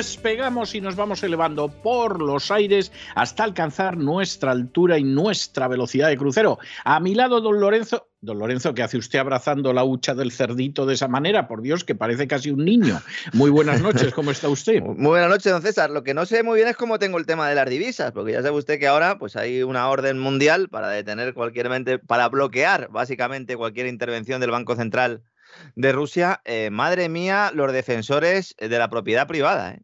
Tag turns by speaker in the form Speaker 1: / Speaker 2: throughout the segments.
Speaker 1: despegamos y nos vamos elevando por los aires hasta alcanzar nuestra altura y nuestra velocidad de crucero. A mi lado, don Lorenzo. Don Lorenzo, ¿qué hace usted abrazando la hucha del cerdito de esa manera? Por Dios, que parece casi un niño. Muy buenas noches, ¿cómo está usted?
Speaker 2: Muy buenas noches, don César. Lo que no sé muy bien es cómo tengo el tema de las divisas, porque ya sabe usted que ahora pues hay una orden mundial para detener cualquier para bloquear básicamente cualquier intervención del Banco Central de Rusia. Eh, madre mía, los defensores de la propiedad privada. ¿eh?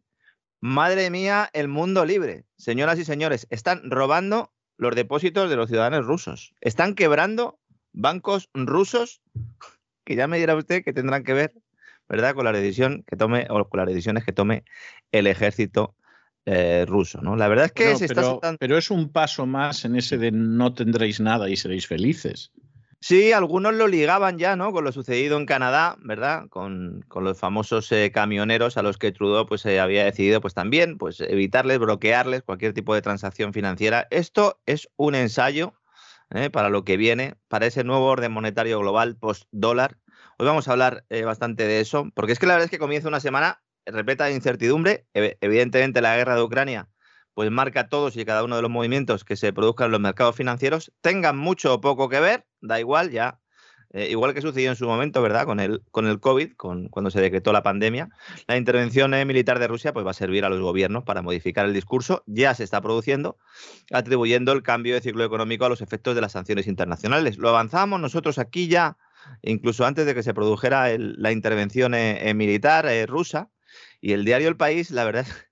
Speaker 2: Madre mía, el mundo libre. Señoras y señores, están robando los depósitos de los ciudadanos rusos. Están quebrando bancos rusos que ya me dirá usted que tendrán que ver, ¿verdad?, con la decisión que tome o con las decisiones que tome el ejército eh, ruso, ¿no? La verdad es que se
Speaker 1: pero, pero es un paso más en ese de no tendréis nada y seréis felices.
Speaker 2: Sí, algunos lo ligaban ya, ¿no? Con lo sucedido en Canadá, ¿verdad? Con, los famosos eh, camioneros a los que Trudeau pues, eh, había decidido pues también pues, evitarles, bloquearles cualquier tipo de transacción financiera. Esto es un ensayo ¿eh? para lo que viene, para ese nuevo orden monetario global post-dólar. Hoy vamos a hablar eh, bastante de eso, porque es que la verdad es que comienza una semana repleta de incertidumbre. Evidentemente la guerra de Ucrania pues marca todos y cada uno de los movimientos que se produzcan en los mercados financieros, tengan mucho o poco que ver, da igual, ya eh, igual que sucedió en su momento, ¿verdad? Con el, con el COVID, con, cuando se decretó la pandemia, la intervención eh, militar de Rusia pues, va a servir a los gobiernos para modificar el discurso. Ya se está produciendo, atribuyendo el cambio de ciclo económico a los efectos de las sanciones internacionales. Lo avanzamos nosotros aquí ya, incluso antes de que se produjera la intervención eh, militar rusa. Y el diario El País, la verdad es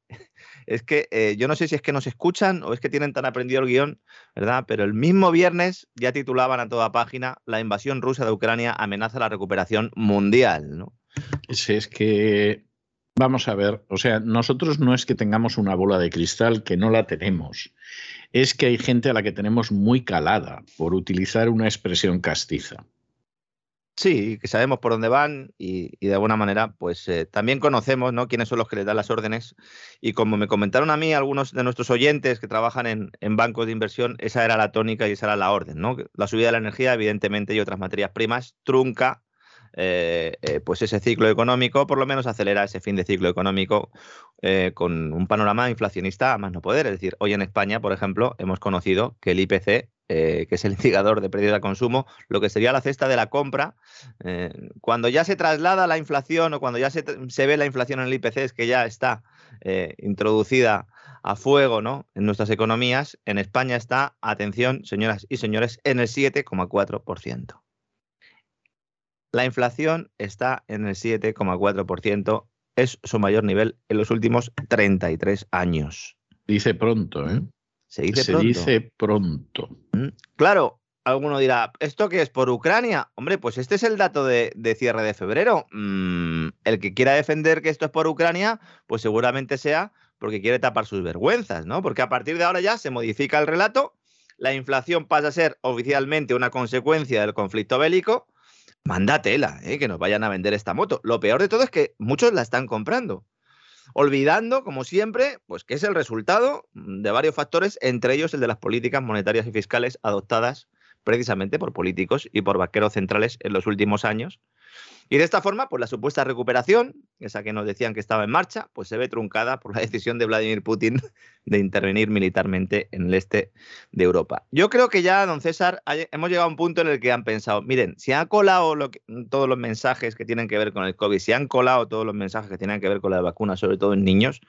Speaker 2: que eh, yo no sé si es que nos escuchan o es que tienen tan aprendido el guion, ¿verdad? Pero el mismo viernes ya titulaban a toda página la invasión rusa de Ucrania amenaza la recuperación mundial, ¿no?
Speaker 1: Es que Vamos a ver, o sea, nosotros no es que tengamos una bola de cristal, que no la tenemos. Es que hay gente a la que tenemos muy calada, por utilizar una expresión castiza.
Speaker 2: Sí, que sabemos por dónde van y, de alguna manera, pues eh, también conocemos ¿no? quiénes son los que les dan las órdenes. Y como me comentaron a mí algunos de nuestros oyentes que trabajan en, en, bancos de inversión, esa era la tónica y esa era la orden. ¿no? La subida de la energía, evidentemente, y otras materias primas, trunca eh, eh, pues ese ciclo económico, por lo menos acelera ese fin de ciclo económico eh, con un panorama inflacionista a más no poder. Es decir, hoy en España, por ejemplo, hemos conocido que el IPC, que es el indicador de precios de consumo, lo que sería la cesta de la compra, cuando ya se traslada la inflación o cuando ya se, se, ve la inflación en el IPC, es que ya está introducida a fuego ¿no? en nuestras economías, en España está, atención, señoras y señores, en el 7,4%. La inflación está en el 7,4%, es su mayor nivel en los últimos 33 años.
Speaker 1: Dice pronto, ¿eh?
Speaker 2: Se dice
Speaker 1: Se
Speaker 2: pronto.
Speaker 1: dice pronto.
Speaker 2: Mm, claro, alguno dirá, ¿esto qué es por Ucrania? Hombre, pues este es el dato de, cierre de febrero. Mm, el que quiera defender que esto es por Ucrania, pues seguramente sea porque quiere tapar sus vergüenzas, ¿no? Porque a partir de ahora ya se modifica el relato, la inflación pasa a ser oficialmente una consecuencia del conflicto bélico manda tela, ¿eh? que nos vayan a vender esta moto. Lo peor de todo es que muchos la están comprando. Olvidando, como siempre, pues que es el resultado de varios factores, entre ellos el de las políticas monetarias y fiscales adoptadas precisamente por políticos y por vaqueros centrales en los últimos años, Y de esta forma, pues la supuesta recuperación, esa que nos decían que estaba en marcha, pues se ve truncada por la decisión de Vladimir Putin de intervenir militarmente en el este de Europa. Yo creo que ya, don César, hemos llegado a un punto en el que han pensado, miren, si han colado todos los mensajes que tienen que ver con el COVID, si han colado todos los mensajes que tienen que ver con la vacuna, sobre todo en niños,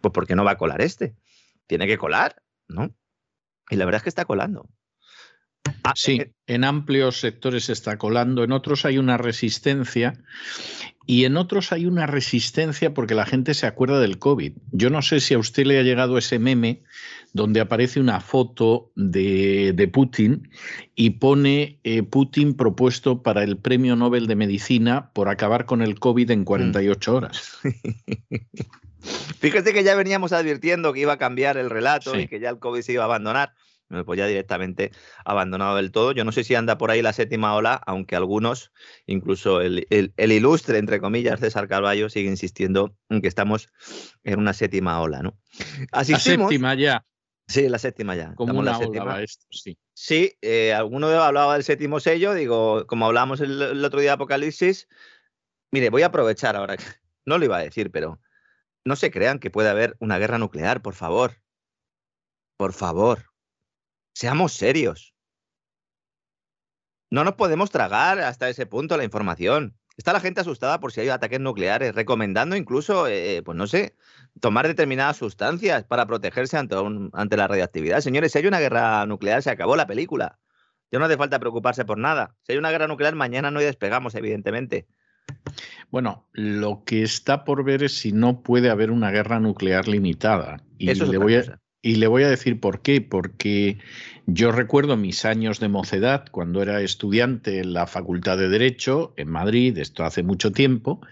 Speaker 2: pues ¿por qué no va a colar este? Tiene que colar, ¿no? Y la verdad es que está colando.
Speaker 1: Ah, sí, eh, en amplios sectores se está colando, en otros hay una resistencia y en otros hay una resistencia porque la gente se acuerda del COVID. Yo no sé si a usted le ha llegado ese meme donde aparece una foto de, Putin y pone eh, Putin propuesto para el Premio Nobel de Medicina por acabar con el COVID en 48 mm. horas.
Speaker 2: Fíjate que ya veníamos advirtiendo que iba a cambiar el relato y que ya el COVID se iba a abandonar pues ya directamente abandonado del todo. Yo no sé si anda por ahí la séptima ola, aunque algunos, incluso el, ilustre, entre comillas, César Carballo, sigue insistiendo en que estamos en una séptima ola, ¿no?
Speaker 1: la séptima ya.
Speaker 2: Sí, la séptima ya.
Speaker 1: Como una ola esto, sí.
Speaker 2: Sí, eh, alguno hablaba del séptimo sello, digo, como hablábamos el, otro día de Apocalipsis, mire, voy a aprovechar ahora, no lo iba a decir, pero no se crean que puede haber una guerra nuclear, por favor. Por favor. Seamos serios. No nos podemos tragar hasta ese punto la información. Está la gente asustada por si hay ataques nucleares, recomendando incluso, eh, pues no sé, tomar determinadas sustancias para protegerse ante, ante la radiactividad. Señores, si hay una guerra nuclear, se acabó la película. Ya no hace falta preocuparse por nada. Si hay una guerra nuclear, mañana no despegamos, evidentemente.
Speaker 1: Bueno, lo que está por ver es si no puede haber una guerra nuclear limitada. Y Eso le voy a, y le voy a decir por qué, porque yo recuerdo mis años de mocedad cuando era estudiante en la Facultad de Derecho en Madrid, esto hace mucho tiempo,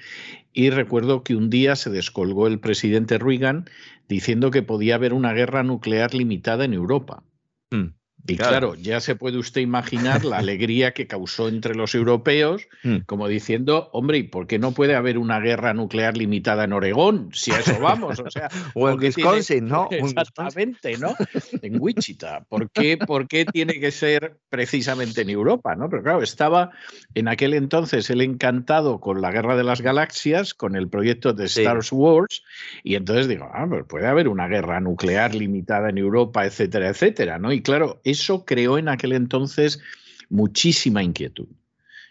Speaker 1: y recuerdo que un día se descolgó el presidente Reagan diciendo que podía haber una guerra nuclear limitada en Europa. Mm. Y claro. ya se puede usted imaginar la alegría que causó entre los europeos, mm. como diciendo, hombre, ¿y por qué no puede haber una guerra nuclear limitada en Oregón? Si a eso vamos, o sea.
Speaker 2: o en Wisconsin, ¿no?
Speaker 1: Exactamente, ¿no? En Wichita. ¿Por qué, ¿Por qué tiene que ser precisamente en Europa? ¿no? Pero claro, estaba en aquel entonces él encantado con la Guerra de las Galaxias, con el proyecto de Star Wars, y entonces digo, ah, pues puede haber una guerra nuclear limitada en Europa, etcétera, etcétera, ¿no? Y claro, eso creó en aquel entonces muchísima inquietud.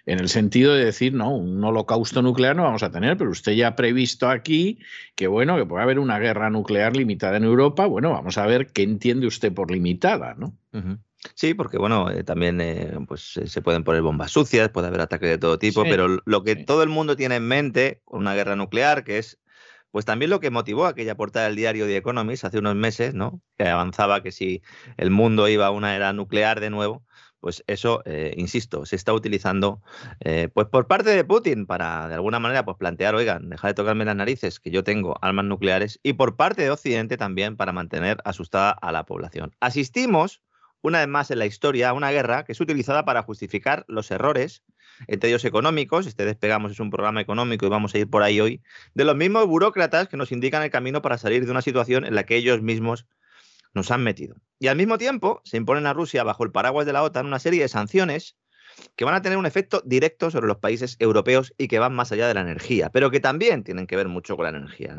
Speaker 1: En el sentido de decir, no, un holocausto nuclear no vamos a tener, pero usted ya ha previsto aquí que, bueno, que puede haber una guerra nuclear limitada en Europa. Bueno, vamos a ver qué entiende usted por limitada, ¿no?
Speaker 2: Sí, porque bueno, eh, también eh, pues se pueden poner bombas sucias, puede haber ataques de todo tipo, pero lo que todo el mundo tiene en mente con una guerra nuclear, que es pues también lo que motivó aquella portada del diario The Economist hace unos meses, ¿no? Que avanzaba que si el mundo iba a una era nuclear de nuevo, pues eso, eh, insisto, se está utilizando eh, pues por parte de Putin para de alguna manera pues plantear, oigan, deja de tocarme las narices, que yo tengo armas nucleares, y por parte de Occidente también para mantener asustada a la población. Asistimos una vez más en la historia a una guerra que es utilizada para justificar los errores entre ellos económicos, este Despegamos es un programa económico y vamos a ir por ahí hoy, de los mismos burócratas que nos indican el camino para salir de una situación en la que ellos mismos nos han metido. Y al mismo tiempo se imponen a Rusia, bajo el paraguas de la OTAN, una serie de sanciones que van a tener un efecto directo sobre los países europeos y que van más allá de la energía, pero que también tienen que ver mucho con la energía.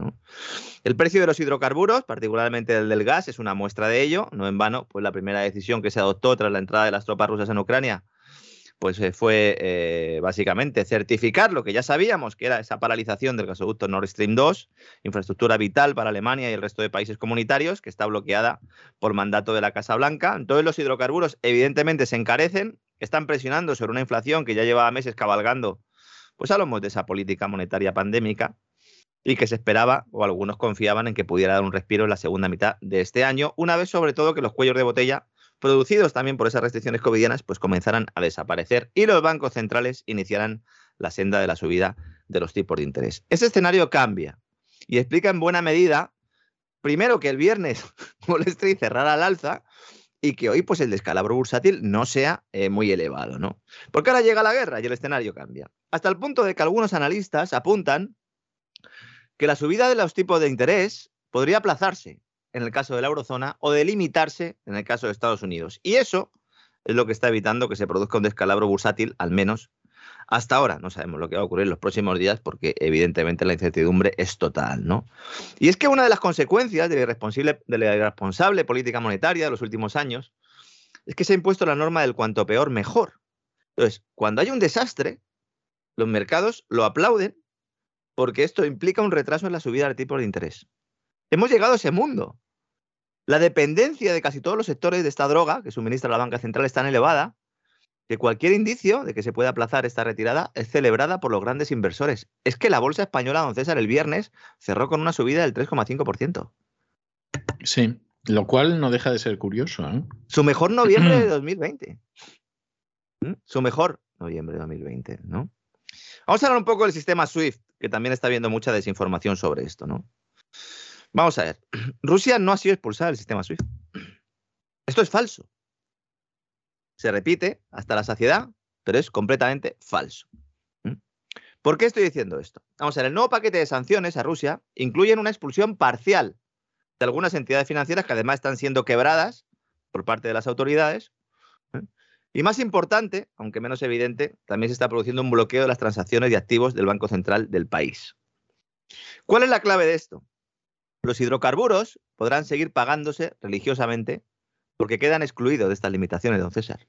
Speaker 2: El precio de los hidrocarburos, particularmente el del gas, es una muestra de ello. No en vano, pues la primera decisión que se adoptó tras la entrada de las tropas rusas en Ucrania pues eh, fue eh, básicamente certificar lo que ya sabíamos, que era esa paralización del gasoducto Nord Stream 2, infraestructura vital para Alemania y el resto de países comunitarios, que está bloqueada por mandato de la Casa Blanca. Entonces los hidrocarburos evidentemente se encarecen, están presionando sobre una inflación que ya llevaba meses cabalgando pues a lomos de esa política monetaria pandémica y que se esperaba, o algunos confiaban en que pudiera dar un respiro en la segunda mitad de este año, una vez sobre todo que los cuellos de botella producidos también por esas restricciones covidianas, pues comenzarán a desaparecer y los bancos centrales iniciarán la senda de la subida de los tipos de interés. Ese escenario cambia y explica en buena medida, primero, que el viernes Wall Street cerrará al alza y que hoy pues el descalabro bursátil no sea eh, muy elevado, ¿no? Porque ahora llega la guerra y el escenario cambia. Hasta el punto de que algunos analistas apuntan que la subida de los tipos de interés podría aplazarse en el caso de la eurozona o de limitarse en el caso de Estados Unidos. Y eso es lo que está evitando que se produzca un descalabro bursátil, al menos Hasta ahora no sabemos lo que va a ocurrir en los próximos días porque evidentemente la incertidumbre es total, ¿no? Y es que una de las consecuencias de la irresponsable, de la irresponsable política monetaria de los últimos años es que se ha impuesto la norma del cuanto peor mejor. Entonces, cuando hay un desastre, los mercados lo aplauden porque esto implica un retraso en la subida del tipo de interés. Hemos llegado a ese mundo. La dependencia de casi todos los sectores de esta droga que suministra la banca central es tan elevada que cualquier indicio de que se pueda aplazar esta retirada es celebrada por los grandes inversores. Es que la bolsa española, don César, el viernes cerró con una subida del 3,5%.
Speaker 1: Sí, lo cual no deja de ser curioso. ¿eh?
Speaker 2: Su mejor noviembre de 2020. ¿Mm? Su mejor noviembre de 2020, ¿no? Vamos a hablar un poco del sistema SWIFT, que también está viendo mucha desinformación sobre esto, ¿no? Vamos a ver. Rusia no ha sido expulsada del sistema SWIFT. Esto es falso. Se repite hasta la saciedad, pero es completamente falso. ¿Mm? ¿Por qué estoy diciendo esto? Vamos a ver, el nuevo paquete de sanciones a Rusia incluye una expulsión parcial de algunas entidades financieras que además están siendo quebradas por parte de las autoridades. ¿eh? Y más importante, aunque menos evidente, también se está produciendo un bloqueo de las transacciones de activos del Banco Central del país. ¿Cuál es la clave de esto? Los hidrocarburos podrán seguir pagándose religiosamente porque quedan excluidos de estas limitaciones, don César.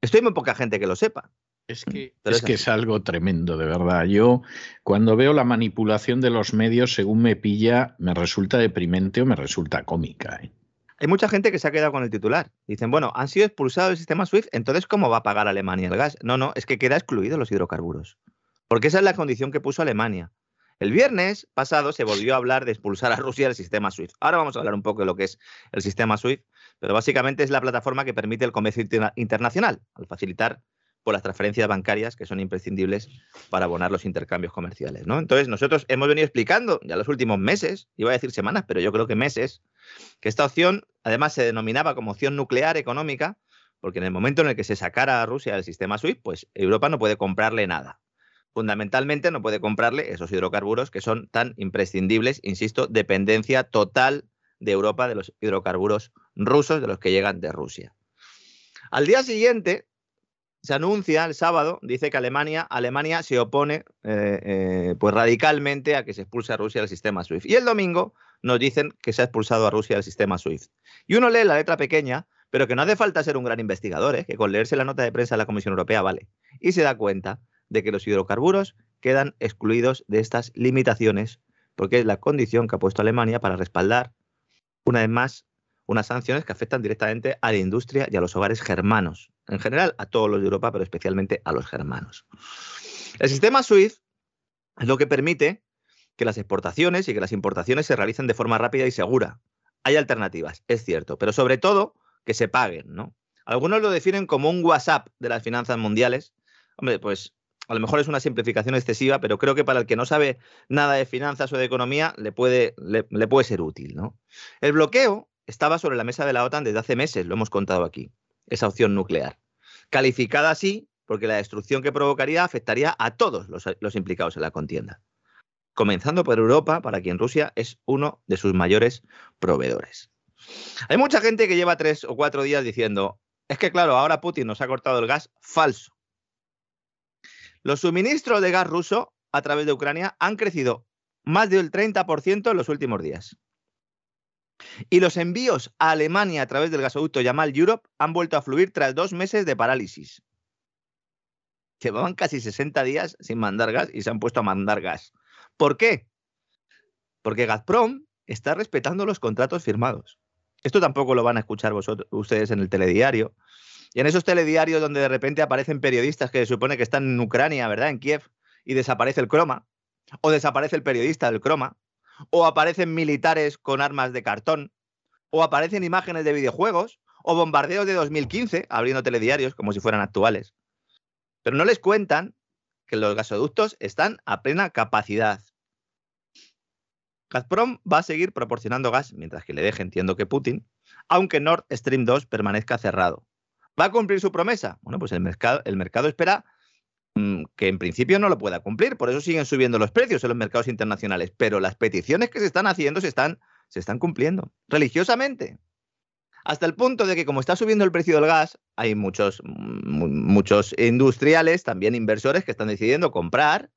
Speaker 2: Esto hay muy poca gente que lo sepa.
Speaker 1: Es que, es, que es algo tremendo, de verdad. Yo, cuando veo la manipulación de los medios, según me pilla, me resulta deprimente o me resulta cómica. ¿eh?
Speaker 2: Hay mucha gente que se ha quedado con el titular. Dicen, bueno, han sido expulsados del sistema SWIFT, entonces, ¿cómo va a pagar Alemania el gas? No, no, es que queda excluido los hidrocarburos. Porque esa es la condición que puso Alemania. El viernes pasado se volvió a hablar de expulsar a Rusia del sistema SWIFT. Ahora vamos a hablar un poco de lo que es el sistema SWIFT, pero básicamente es la plataforma que permite el comercio internacional, al facilitar por las transferencias bancarias que son imprescindibles para abonar los intercambios comerciales. ¿no? Entonces, nosotros hemos venido explicando ya los últimos meses, iba a decir semanas, pero yo creo que meses, que esta opción además se denominaba como opción nuclear económica, porque en el momento en el que se sacara a Rusia del sistema SWIFT, pues Europa no puede comprarle nada fundamentalmente no puede comprarle esos hidrocarburos que son tan imprescindibles, insisto, dependencia total de Europa de los hidrocarburos rusos, de los que llegan de Rusia. Al día siguiente se anuncia el sábado, dice que Alemania, Alemania se opone eh, eh, pues radicalmente a que se expulse a Rusia del sistema SWIFT. Y el domingo nos dicen que se ha expulsado a Rusia del sistema SWIFT. Y uno lee la letra pequeña, pero que no hace falta ser un gran investigador, ¿eh? que con leerse la nota de prensa de la Comisión Europea vale. Y se da cuenta de que los hidrocarburos quedan excluidos de estas limitaciones, porque es la condición que ha puesto Alemania para respaldar, una vez más, unas sanciones que afectan directamente a la industria y a los hogares germanos, en general a todos los de Europa, pero especialmente a los germanos. El sistema SWIFT es lo que permite que las exportaciones y que las importaciones se realicen de forma rápida y segura. Hay alternativas, es cierto, pero sobre todo que se paguen, ¿no? Algunos lo definen como un WhatsApp de las finanzas mundiales. Hombre, pues a lo mejor es una simplificación excesiva, pero creo que para el que no sabe nada de finanzas o de economía le puede, le, puede ser útil. ¿no? El bloqueo estaba sobre la mesa de la OTAN desde hace meses, lo hemos contado aquí, esa opción nuclear. Calificada así porque la destrucción que provocaría afectaría a todos los, los implicados en la contienda, comenzando por Europa, para quien Rusia es uno de sus mayores proveedores. Hay mucha gente que lleva tres o cuatro días diciendo, es que claro, ahora Putin nos ha cortado el gas, falso. Los suministros de gas ruso a través de Ucrania han crecido más del 30% en los últimos días. Y los envíos a Alemania a través del gasoducto Yamal Europe han vuelto a fluir tras dos meses de parálisis. Llevaban casi 60 días sin mandar gas y se han puesto a mandar gas. ¿Por qué? Porque Gazprom está respetando los contratos firmados. Esto tampoco lo van a escuchar vosotros, ustedes en el telediario, y en esos telediarios donde de repente aparecen periodistas que se supone que están en Ucrania, ¿verdad? En Kiev, y desaparece el croma, o desaparece el periodista del croma, o aparecen militares con armas de cartón, o aparecen imágenes de videojuegos, o bombardeos de 2015 abriendo telediarios como si fueran actuales. Pero no les cuentan que los gasoductos están a plena capacidad. Gazprom va a seguir proporcionando gas mientras que le deje, entiendo que Putin, aunque Nord Stream 2 permanezca cerrado. ¿Va a cumplir su promesa? Bueno, pues el mercado, el mercado espera mm, que en principio no lo pueda cumplir, por eso siguen subiendo los precios en los mercados internacionales, pero las peticiones que se están haciendo se están, se están cumpliendo religiosamente. Hasta el punto de que como está subiendo el precio del gas, hay muchos, muchos industriales, también inversores, que están decidiendo comprar,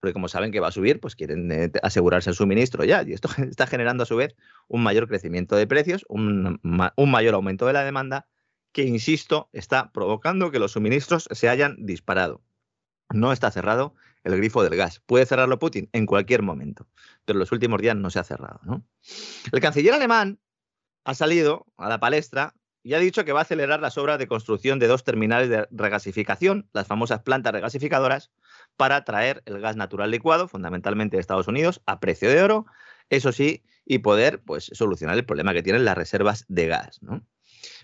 Speaker 2: porque como saben que va a subir, pues quieren eh, asegurarse el suministro ya. Y esto está generando a su vez un mayor crecimiento de precios, un, un mayor aumento de la demanda, que, insisto, está provocando que los suministros se hayan disparado. No está cerrado el grifo del gas. Puede cerrarlo Putin en cualquier momento, pero los últimos días no se ha cerrado. El canciller alemán ha salido a la palestra y ha dicho que va a acelerar las obras de construcción de dos terminales de regasificación, las famosas plantas regasificadoras, para traer el gas natural licuado, fundamentalmente de Estados Unidos, a precio de oro, eso sí, y poder pues, solucionar el problema que tienen las reservas de gas. ¿no?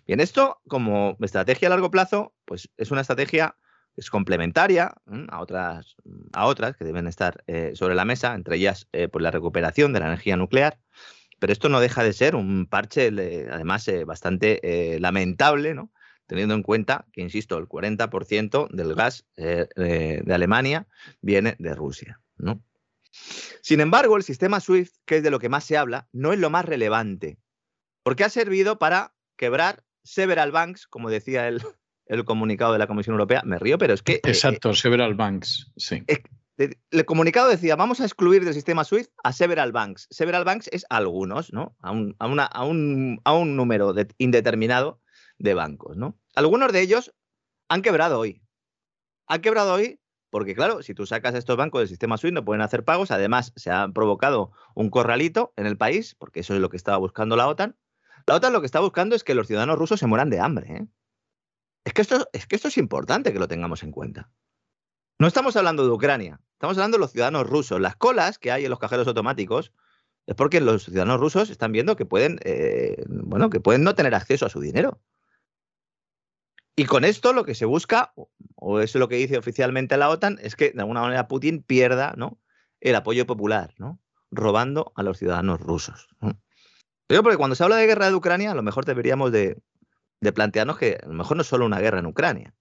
Speaker 2: Bien, esto como estrategia a largo plazo, pues es una estrategia es complementaria a otras, a otras que deben estar eh, sobre la mesa, entre ellas eh, pues la recuperación de la energía nuclear. Pero esto no deja de ser un parche, además, eh, bastante lamentable, ¿no? teniendo en cuenta que, insisto, el 40% del gas de Alemania viene de Rusia. ¿no? Sin embargo, el sistema SWIFT, que es de lo que más se habla, no es lo más relevante, porque ha servido para quebrar several banks, como decía el, el comunicado de la Comisión Europea. Me río, pero es que... Eh,
Speaker 1: Exacto, several banks, sí.
Speaker 2: el comunicado decía, vamos a excluir del sistema SWIFT a several banks. Several banks es algunos, ¿no? A un, a una, a un, a un número indeterminado de bancos, ¿no? Algunos de ellos han quebrado hoy. Han quebrado hoy porque, claro, si tú sacas a estos bancos del sistema SWIFT no pueden hacer pagos. Además, se ha provocado un corralito en el país, porque eso es lo que estaba buscando la OTAN. La OTAN lo que está buscando es que los ciudadanos rusos se mueran de hambre. ¿eh? Es que, esto, es que esto es importante que lo tengamos en cuenta. No estamos hablando de Ucrania, estamos hablando de los ciudadanos rusos. Las colas que hay en los cajeros automáticos es porque los ciudadanos rusos están viendo que pueden, eh, bueno, que pueden no tener acceso a su dinero. Y con esto lo que se busca, o es lo que dice oficialmente la OTAN, es que de alguna manera Putin pierda ¿no? el apoyo popular, ¿no? robando a los ciudadanos rusos. Pero porque cuando se habla de guerra de Ucrania, a lo mejor deberíamos de, plantearnos que a lo mejor no es solo una guerra en Ucrania.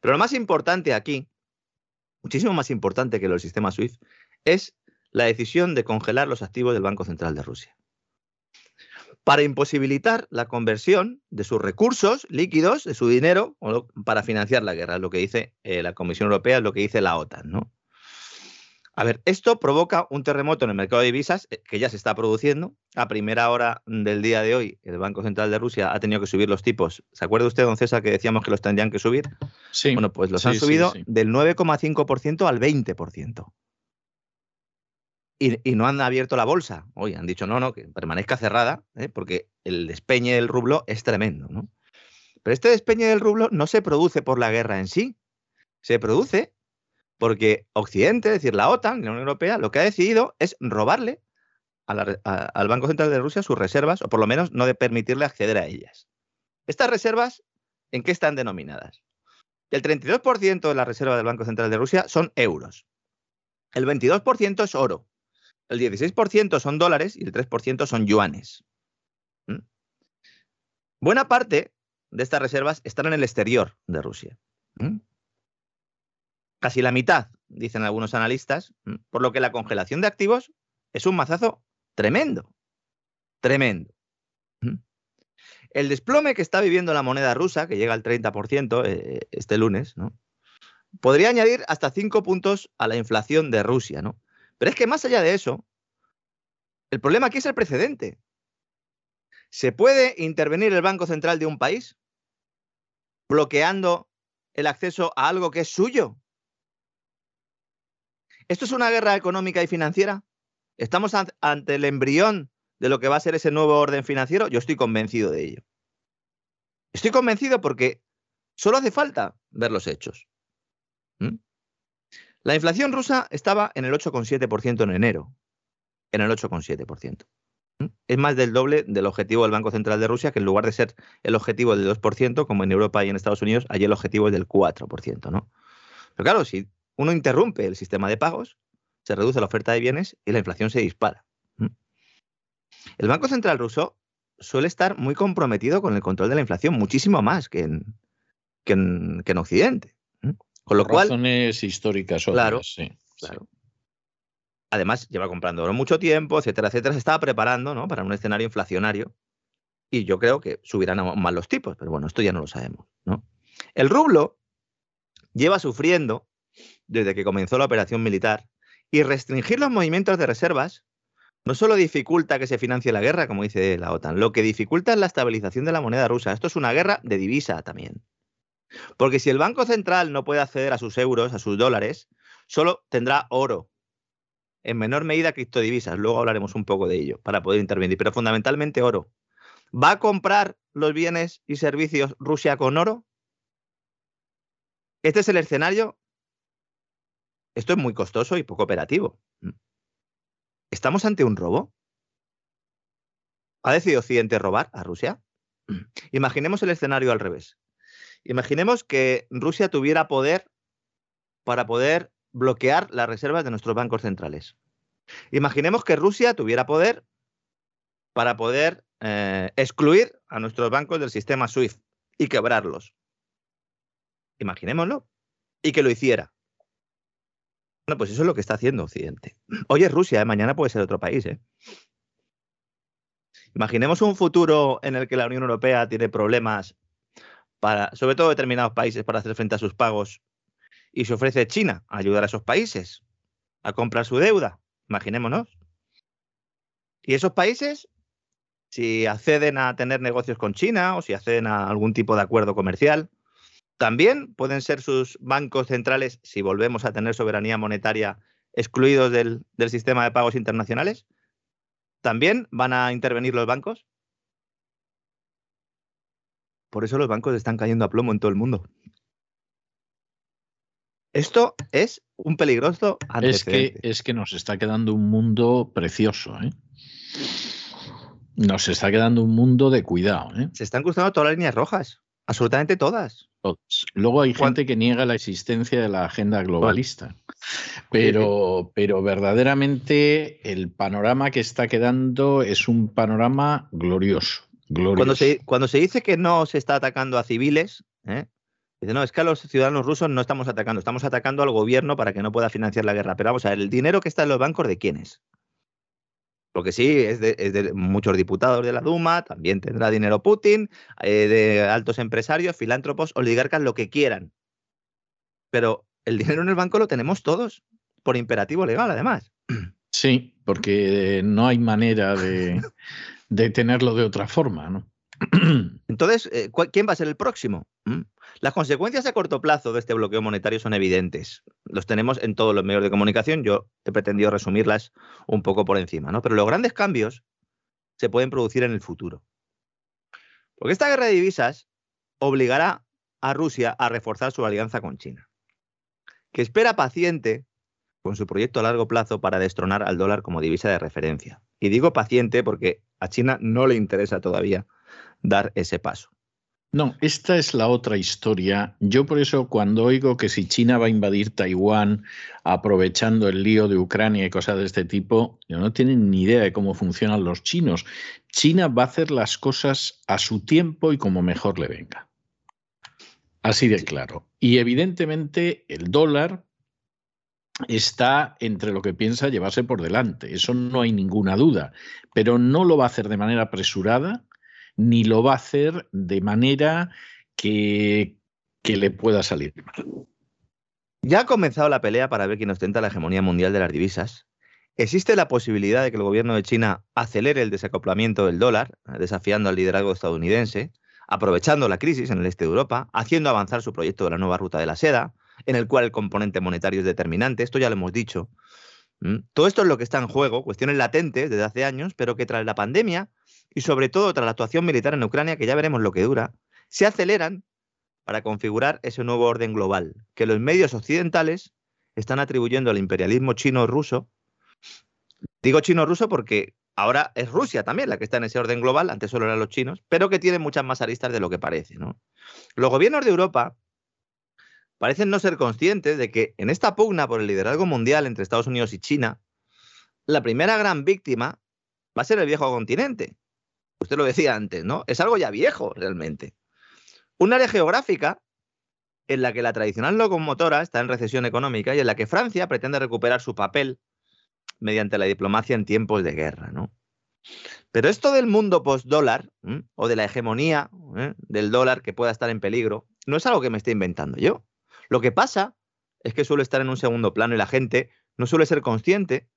Speaker 2: Pero lo más importante aquí, muchísimo más importante que los sistemas SWIFT, es la decisión de congelar los activos del Banco Central de Rusia. Para imposibilitar la conversión de sus recursos líquidos, de su dinero, para financiar la guerra, es lo que dice eh, la Comisión Europea, es lo que dice la OTAN. ¿no? A ver, esto provoca un terremoto en el mercado de divisas eh, que ya se está produciendo. A primera hora del día de hoy, el Banco Central de Rusia ha tenido que subir los tipos. ¿Se acuerda usted, don César, que decíamos que los tendrían que subir?
Speaker 1: Sí.
Speaker 2: Bueno, pues los han subido del 9,5% al 20%. Y, y, no han abierto la bolsa. Hoy han dicho, no, no, que permanezca cerrada, ¿eh? porque el despeñe del rublo es tremendo. ¿no? Pero este despeñe del rublo no se produce por la guerra en sí. Se produce porque Occidente, es decir, la OTAN, la Unión Europea, lo que ha decidido es robarle al Banco Central de Rusia sus reservas, o por lo menos no de permitirle acceder a ellas. Estas reservas, ¿en qué están denominadas? El 32% de la reserva del Banco Central de Rusia son euros. El 22% es oro. El 16% son dólares y el 3% son yuanes. ¿Mm? Buena parte de estas reservas están en el exterior de Rusia. ¿Mm? Casi la mitad, dicen algunos analistas, por lo que la congelación de activos es un mazazo tremendo, tremendo. El desplome que está viviendo la moneda rusa, que llega al 30% eh, este lunes, ¿no? podría añadir hasta 5 puntos a la inflación de Rusia. ¿no? Pero es que más allá de eso, el problema aquí es el precedente. ¿Se puede intervenir el Banco Central de un país bloqueando el acceso a algo que es suyo? ¿Esto es una guerra económica y financiera? ¿Estamos ante el embrión de lo que va a ser ese nuevo orden financiero? Yo estoy convencido de ello. Estoy convencido porque solo hace falta ver los hechos. ¿Mm? La inflación rusa estaba en el 8,7% en enero. En el 8,7%. ¿Mm? Es más del doble del objetivo del Banco Central de Rusia, que en lugar de ser el objetivo del 2%, como en Europa y en Estados Unidos, allí el objetivo es del 4%. ¿no? Pero claro, si uno interrumpe el sistema de pagos, se reduce la oferta de bienes y la inflación se dispara. El Banco Central ruso suele estar muy comprometido con el control de la inflación, muchísimo más que en, que en, Occidente. Con lo cual.
Speaker 1: Razones históricas,
Speaker 2: claro, sí, claro. Además, lleva comprando oro mucho tiempo, etcétera, etcétera. Se estaba preparando ¿no? para un escenario inflacionario. y yo creo que subirán aún más los tipos, pero bueno, esto ya no lo sabemos. ¿no? El rublo lleva sufriendo desde que comenzó la operación militar y restringir los movimientos de reservas no solo dificulta que se financie la guerra, como dice la OTAN, lo que dificulta es la estabilización de la moneda rusa. Esto es una guerra de divisa también. Porque si el Banco Central no puede acceder a sus euros, a sus dólares, solo tendrá oro. En menor medida criptodivisas, luego hablaremos un poco de ello para poder intervenir, pero fundamentalmente oro. ¿Va a comprar los bienes y servicios Rusia con oro? Este es el escenario. Esto es muy costoso y poco operativo. ¿Estamos ante un robo? ¿Ha decidido Occidente robar a Rusia? Imaginemos el escenario al revés. Imaginemos que Rusia tuviera poder para poder bloquear las reservas de nuestros bancos centrales. Imaginemos que Rusia tuviera poder para poder eh, excluir a nuestros bancos del sistema SWIFT y quebrarlos. Imaginémoslo. Y que lo hiciera. Bueno, pues eso es lo que está haciendo Occidente. Hoy es Rusia, ¿eh? mañana puede ser otro país. ¿eh? Imaginemos un futuro en el que la Unión Europea tiene problemas para, sobre todo determinados países, para hacer frente a sus pagos y se ofrece China a ayudar a esos países a comprar su deuda. Imaginémonos. Y esos países, si acceden a tener negocios con China o si acceden a algún tipo de acuerdo comercial, también pueden ser sus bancos centrales, si volvemos a tener soberanía monetaria, excluidos del, del sistema de pagos internacionales. ¿También van a intervenir los bancos? Por eso los bancos están cayendo a plomo en todo el mundo. Esto es un peligroso
Speaker 1: antecedente. Es que, es que nos está quedando un mundo precioso. ¿eh? Nos está quedando un mundo de cuidado. ¿eh?
Speaker 2: Se están cruzando todas las líneas rojas. Absolutamente todas.
Speaker 1: Luego hay gente que niega la existencia de la agenda globalista. Pero, pero verdaderamente el panorama que está quedando es un panorama glorioso.
Speaker 2: Cuando, se, cuando se dice que no se está atacando a civiles, ¿eh? Dice, no, es que a los ciudadanos rusos no estamos atacando, estamos atacando al gobierno para que no pueda financiar la guerra. Pero vamos a ver, ¿el dinero que está en los bancos de quién es? Porque sí, es de, muchos diputados de la Duma, también tendrá dinero Putin, eh, de altos empresarios, filántropos, oligarcas, lo que quieran. Pero el dinero en el banco lo tenemos todos, por imperativo legal, además.
Speaker 1: Sí, porque no hay manera de, de tenerlo de otra forma, ¿no?
Speaker 2: Entonces, eh, ¿quién va a ser el próximo? ¿Mm? Las consecuencias a corto plazo de este bloqueo monetario son evidentes. Los tenemos en todos los medios de comunicación. Yo he pretendido resumirlas un poco por encima, ¿no? Pero los grandes cambios se pueden producir en el futuro. Porque esta guerra de divisas obligará a Rusia a reforzar su alianza con China, que espera paciente con su proyecto a largo plazo para destronar al dólar como divisa de referencia. Y digo paciente porque a China no le interesa todavía dar ese paso.
Speaker 1: No, esta es la otra historia. Yo por eso cuando oigo que si China va a invadir Taiwán aprovechando el lío de Ucrania y cosas de este tipo, yo no tienen ni idea de cómo funcionan los chinos. China va a hacer las cosas a su tiempo y como mejor le venga. Así de claro. Y evidentemente el dólar está entre lo que piensa llevarse por delante. Eso no hay ninguna duda. Pero no lo va a hacer de manera apresurada ni lo va a hacer de manera que, que le pueda salir.
Speaker 2: Ya ha comenzado la pelea para ver quién ostenta la hegemonía mundial de las divisas. ¿Existe la posibilidad de que el gobierno de China acelere el desacoplamiento del dólar, desafiando al liderazgo estadounidense, aprovechando la crisis en el este de Europa, haciendo avanzar su proyecto de la nueva ruta de la seda, en el cual el componente monetario es determinante? Esto ya lo hemos dicho. ¿Mm? Todo esto es lo que está en juego, cuestiones latentes desde hace años, pero que tras la pandemia y sobre todo tras la actuación militar en Ucrania, que ya veremos lo que dura, se aceleran para configurar ese nuevo orden global que los medios occidentales están atribuyendo al imperialismo chino-ruso. Digo chino-ruso porque ahora es Rusia también la que está en ese orden global, antes solo eran los chinos, pero que tiene muchas más aristas de lo que parece. Los gobiernos de Europa parecen no ser conscientes de que en esta pugna por el liderazgo mundial entre Estados Unidos y China, la primera gran víctima va a ser el viejo continente, Usted lo decía antes, ¿no? Es algo ya viejo realmente. Un área geográfica en la que la tradicional locomotora está en recesión económica y en la que Francia pretende recuperar su papel mediante la diplomacia en tiempos de guerra, ¿no? Pero esto del mundo post-dólar o de la hegemonía ¿eh? del dólar que pueda estar en peligro, no es algo que me esté inventando yo. Lo que pasa es que suele estar en un segundo plano y la gente no suele ser consciente,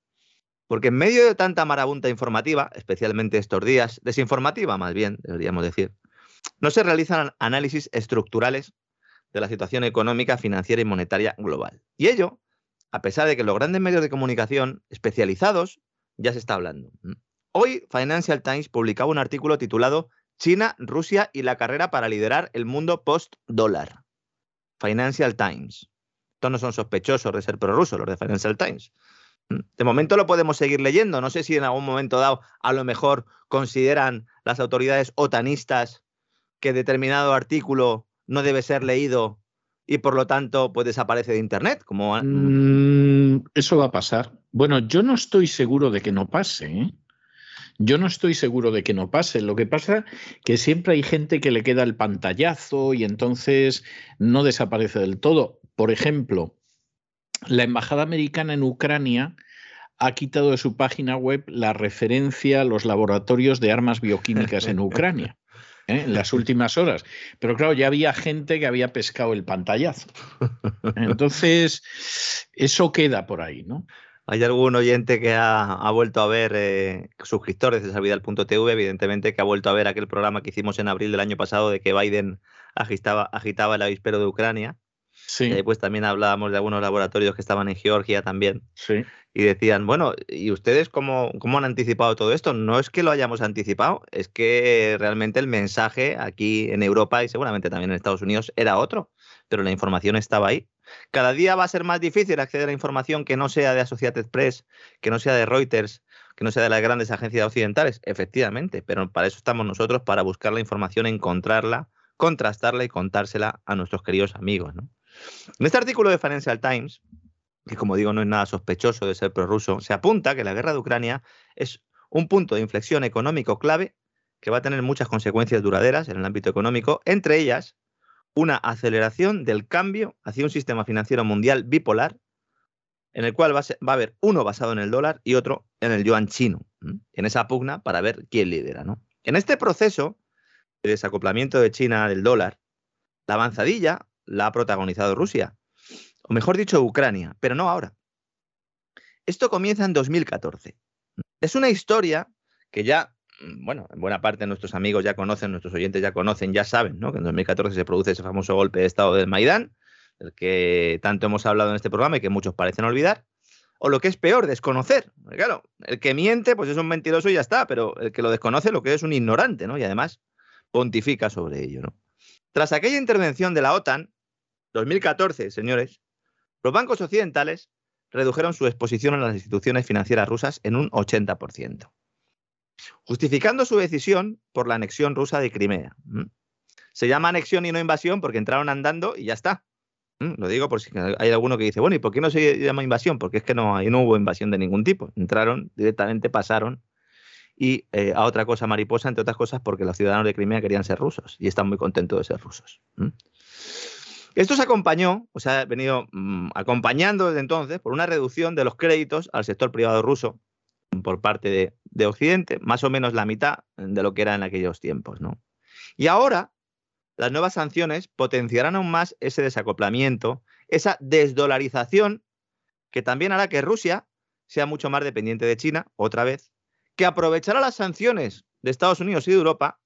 Speaker 2: porque en medio de tanta marabunta informativa, especialmente estos días, desinformativa más bien, deberíamos decir, no se realizan análisis estructurales de la situación económica, financiera y monetaria global. Y ello, a pesar de que los grandes medios de comunicación especializados ya se está hablando. Hoy Financial Times publicaba un artículo titulado China, Rusia y la carrera para liderar el mundo post-dólar. Financial Times. Estos no son sospechosos de ser prorrusos, los de Financial Times. De momento lo podemos seguir leyendo. No sé si en algún momento dado a lo mejor consideran las autoridades otanistas que determinado artículo no debe ser leído y por lo tanto pues desaparece de Internet. Como...
Speaker 1: Mm, eso va a pasar. Bueno, yo no estoy seguro de que no pase. ¿eh? Yo no estoy seguro de que no pase. Lo que pasa que siempre hay gente que le queda el pantallazo y entonces no desaparece del todo. Por ejemplo, la Embajada Americana en Ucrania ha quitado de su página web la referencia a los laboratorios de armas bioquímicas en Ucrania. ¿eh? en las últimas horas. Pero claro, ya había gente que había pescado el pantallazo. Entonces, eso queda por ahí, ¿no?
Speaker 2: Hay algún oyente que ha, vuelto a ver, eh, suscriptor de Cesarvidal.tv, evidentemente, que ha vuelto a ver aquel programa que hicimos en abril del año pasado de que Biden agitaba, agitaba el avispero de Ucrania. Sí. Eh, pues también hablábamos de algunos laboratorios que estaban en Georgia también.
Speaker 1: Sí.
Speaker 2: Y decían, bueno, ¿y ustedes cómo, cómo han anticipado todo esto? No es que lo hayamos anticipado, es que realmente el mensaje aquí en Europa y seguramente también en Estados Unidos era otro, pero la información estaba ahí. Cada día va a ser más difícil acceder a información que no sea de Associated Press, que no sea de Reuters, que no sea de las grandes agencias occidentales, efectivamente, pero para eso estamos nosotros, para buscar la información, encontrarla, contrastarla y contársela a nuestros queridos amigos. En este artículo de Financial Times, que como digo no es nada sospechoso de ser prorruso, se apunta que la guerra de Ucrania es un punto de inflexión económico clave que va a tener muchas consecuencias duraderas en el ámbito económico, entre ellas una aceleración del cambio hacia un sistema financiero mundial bipolar, en el cual va a, haber uno basado en el dólar y otro en el yuan chino, en esa pugna para ver quién lidera. ¿no? En este proceso de desacoplamiento de China del dólar, la avanzadilla la ha protagonizado Rusia, o mejor dicho, Ucrania, pero no ahora. Esto comienza en 2014. Es una historia que ya bueno, en buena parte nuestros amigos ya conocen, nuestros oyentes ya conocen, ya saben, ¿no? Que en 2014 se produce ese famoso golpe de Estado del Maidán, del que tanto hemos hablado en este programa y que muchos parecen olvidar. O lo que es peor, desconocer. Claro, el que miente, pues es un mentiroso y ya está, pero el que lo desconoce, lo que es un ignorante, ¿no? Y además pontifica sobre ello. Tras aquella intervención de la OTAN, 2014, señores, los bancos occidentales redujeron su exposición a las instituciones financieras rusas en un 80% justificando su decisión por la anexión rusa de Crimea. Se llama anexión y no invasión porque entraron andando y ya está. Lo digo por si hay alguno que dice, bueno, ¿y por qué no se llama invasión? Porque es que no, no hubo invasión de ningún tipo. Entraron, directamente pasaron y eh, a otra cosa mariposa, entre otras cosas, porque los ciudadanos de Crimea querían ser rusos y están muy contentos de ser rusos. Esto se acompañó, o sea, ha venido mm, acompañando desde entonces por una reducción de los créditos al sector privado ruso por parte de, Occidente, más o menos la mitad de lo que era en aquellos tiempos. ¿no? Y ahora, las nuevas sanciones potenciarán aún más ese desacoplamiento, esa desdolarización, que también hará que Rusia sea mucho más dependiente de China, otra vez, que aprovechará las sanciones de Estados Unidos y de Europa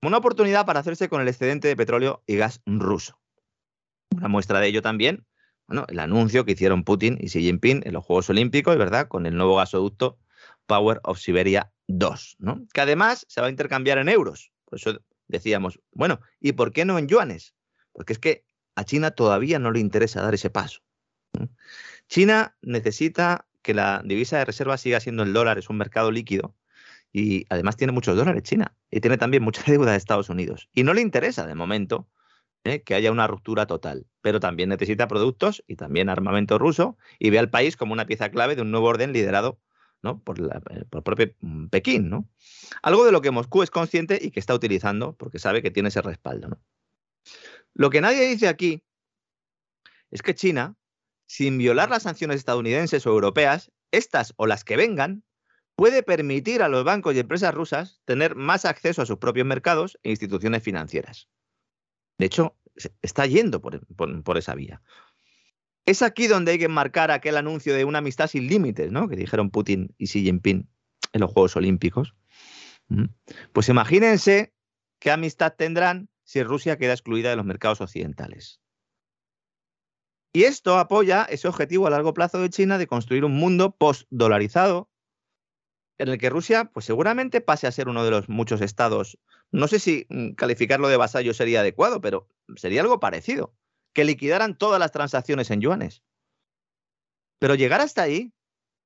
Speaker 2: como una oportunidad para hacerse con el excedente de petróleo y gas ruso. Una muestra de ello también bueno, el anuncio que hicieron Putin y Xi Jinping en los Juegos Olímpicos, ¿verdad? Con el nuevo gasoducto Power of Siberia 2, ¿no? Que además se va a intercambiar en euros. Por eso decíamos, bueno, ¿y por qué no en yuanes? Porque es que a China todavía no le interesa dar ese paso. China necesita que la divisa de reserva siga siendo el dólar, es un mercado líquido, y además tiene muchos dólares China, y tiene también mucha deuda de Estados Unidos. Y no le interesa de momento ¿eh? que haya una ruptura total, pero también necesita productos y también armamento ruso y ve al país como una pieza clave de un nuevo orden liderado por, la, eh, propio mm, Pekín. ¿no? Algo de lo que Moscú es consciente y que está utilizando porque sabe que tiene ese respaldo. Lo que nadie dice aquí es que China, sin violar las sanciones estadounidenses o europeas, estas o las que vengan, puede permitir a los bancos y empresas rusas tener más acceso a sus propios mercados e instituciones financieras. De hecho, está yendo por, esa vía. Es aquí donde hay que marcar aquel anuncio de una amistad sin límites, ¿no? Que dijeron Putin y Xi Jinping en los Juegos Olímpicos. Pues imagínense qué amistad tendrán si Rusia queda excluida de los mercados occidentales. Y esto apoya ese objetivo a largo plazo de China de construir un mundo post-dolarizado en el que Rusia, pues seguramente pase a ser uno de los muchos estados. No sé si mm, calificarlo de vasallo sería adecuado, pero sería algo parecido, que liquidaran todas las transacciones en yuanes. Pero llegar hasta ahí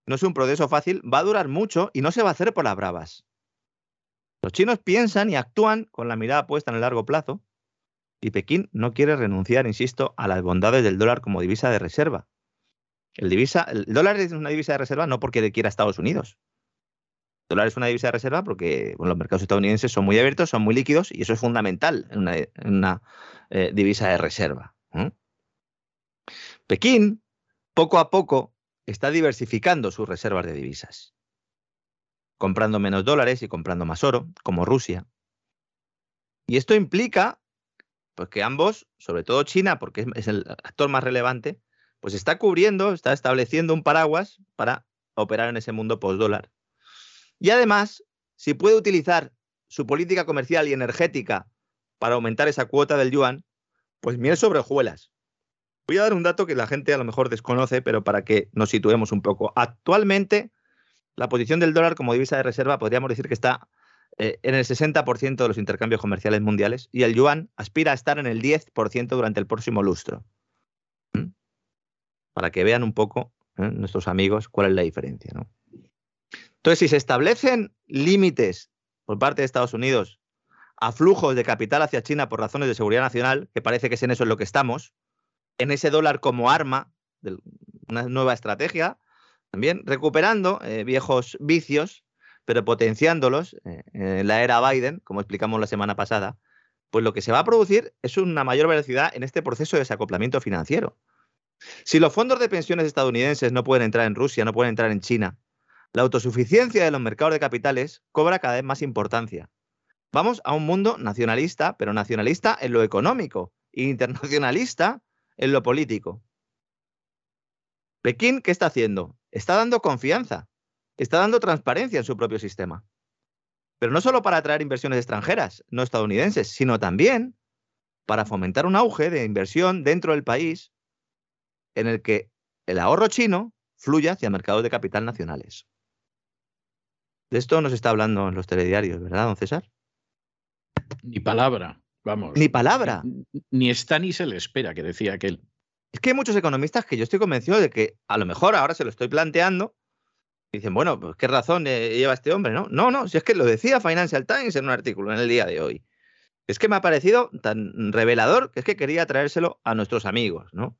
Speaker 2: no es un proceso fácil, va a durar mucho y no se va a hacer por las bravas. Los chinos piensan y actúan con la mirada puesta en el largo plazo y Pekín no quiere renunciar, insisto, a las bondades del dólar como divisa de reserva. El, el dólar es una divisa de reserva no porque le quiera Estados Unidos, dólar es una divisa de reserva porque los mercados estadounidenses son muy abiertos, son muy líquidos y eso es fundamental en una, eh, divisa de reserva. Pekín, poco a poco, está diversificando sus reservas de divisas, comprando menos dólares y comprando más oro, como Rusia. Y esto implica pues, que ambos, sobre todo China, porque es el actor más relevante, pues está cubriendo, está estableciendo un paraguas para operar en ese mundo post-dólar y además, si puede utilizar su política comercial y energética para aumentar esa cuota del yuan, pues miel sobre hojuelas. Voy a dar un dato que la gente a lo mejor desconoce, pero para que nos situemos un poco. Actualmente, la posición del dólar como divisa de reserva podríamos decir que está eh, en el 60% de los intercambios comerciales mundiales y el yuan aspira a estar en el 10% durante el próximo lustro. ¿Mm? Para que vean un poco ¿eh? nuestros amigos cuál es la diferencia. ¿no? Entonces, si se establecen límites por parte de Estados Unidos a flujos de capital hacia China por razones de seguridad nacional, que parece que es en eso en lo que estamos, en ese dólar como arma, de una nueva estrategia, también recuperando eh, viejos vicios, pero potenciándolos eh, en la era Biden, como explicamos la semana pasada, pues lo que se va a producir es una mayor velocidad en este proceso de desacoplamiento financiero. Si los fondos de pensiones estadounidenses no pueden entrar en Rusia, no pueden entrar en China, la autosuficiencia de los mercados de capitales cobra cada vez más importancia. Vamos a un mundo nacionalista, pero nacionalista en lo económico e internacionalista en lo político. Pekín, ¿qué está haciendo? Está dando confianza, está dando transparencia en su propio sistema. Pero no solo para atraer inversiones extranjeras, no estadounidenses, sino también para fomentar un auge de inversión dentro del país en el que el ahorro chino fluya hacia mercados de capital nacionales. De esto nos está hablando en los telediarios, ¿verdad, don César?
Speaker 1: Ni palabra, vamos.
Speaker 2: Ni palabra.
Speaker 1: Ni, está ni se le espera, que decía aquel.
Speaker 2: Es que hay muchos economistas que yo estoy convencido de que a lo mejor ahora se lo estoy planteando y dicen, bueno, pues qué razón eh, lleva este hombre, ¿no? No, no, si es que lo decía Financial Times en un artículo en el día de hoy. Es que me ha parecido tan revelador que es que quería traérselo a nuestros amigos, ¿no?